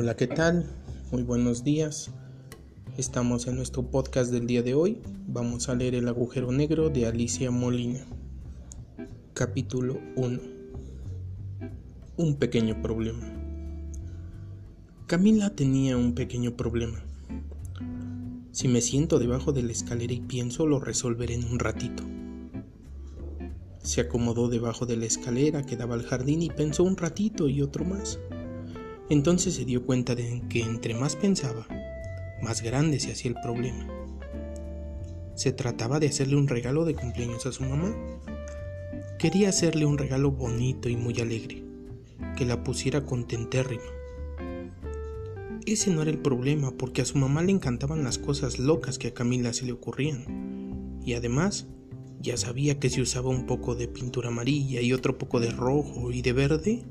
Hola, ¿qué tal? Muy buenos días. Estamos en nuestro podcast del día de hoy. Vamos a leer El agujero negro de Alicia Molina. Capítulo 1. Un pequeño problema. Camila tenía un pequeño problema. Si me siento debajo de la escalera y pienso, lo resolveré en un ratito. Se acomodó debajo de la escalera que daba al jardín y pensó un ratito y otro más. Entonces se dio cuenta de que entre más pensaba, más grande se hacía el problema. Se trataba de hacerle un regalo de cumpleaños a su mamá. Quería hacerle un regalo bonito y muy alegre, que la pusiera contentérrima. Ese no era el problema, porque a su mamá le encantaban las cosas locas que a Camila se le ocurrían. Y además, ya sabía que si usaba un poco de pintura amarilla y otro poco de rojo y de verde,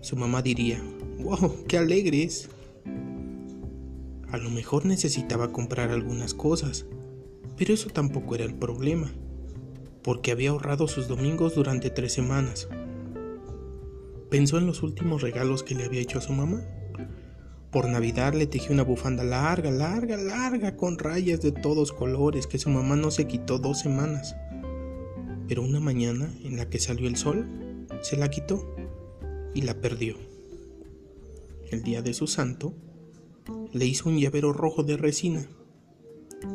su mamá diría, ¡Wow! ¡Qué alegres! A lo mejor necesitaba comprar algunas cosas, pero eso tampoco era el problema, porque había ahorrado sus domingos durante tres semanas. Pensó en los últimos regalos que le había hecho a su mamá. Por Navidad le tejió una bufanda larga, larga, larga, con rayas de todos colores que su mamá no se quitó dos semanas. Pero una mañana en la que salió el sol, se la quitó y la perdió el día de su santo, le hizo un llavero rojo de resina.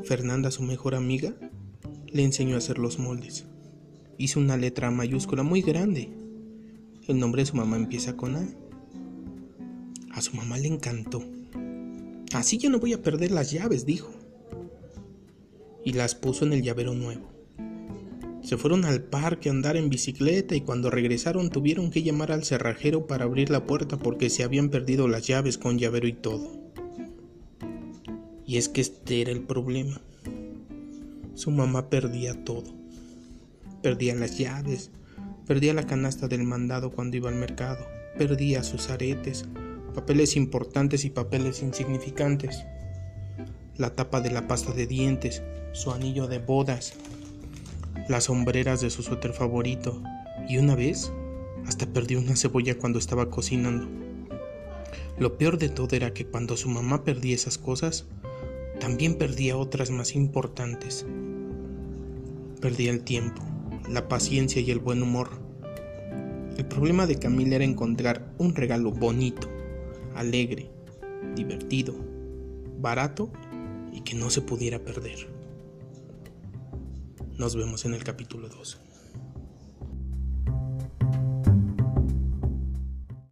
Fernanda, su mejor amiga, le enseñó a hacer los moldes. Hizo una letra mayúscula muy grande. El nombre de su mamá empieza con A. A su mamá le encantó. Así ya no voy a perder las llaves, dijo. Y las puso en el llavero nuevo. Se fueron al parque a andar en bicicleta y cuando regresaron tuvieron que llamar al cerrajero para abrir la puerta porque se habían perdido las llaves con llavero y todo. Y es que este era el problema. Su mamá perdía todo. Perdía las llaves, perdía la canasta del mandado cuando iba al mercado, perdía sus aretes, papeles importantes y papeles insignificantes, la tapa de la pasta de dientes, su anillo de bodas, las sombreras de su suéter favorito y una vez hasta perdió una cebolla cuando estaba cocinando. Lo peor de todo era que cuando su mamá perdía esas cosas, también perdía otras más importantes. Perdía el tiempo, la paciencia y el buen humor. El problema de Camila era encontrar un regalo bonito, alegre, divertido, barato y que no se pudiera perder. Nos vemos en el capítulo 2.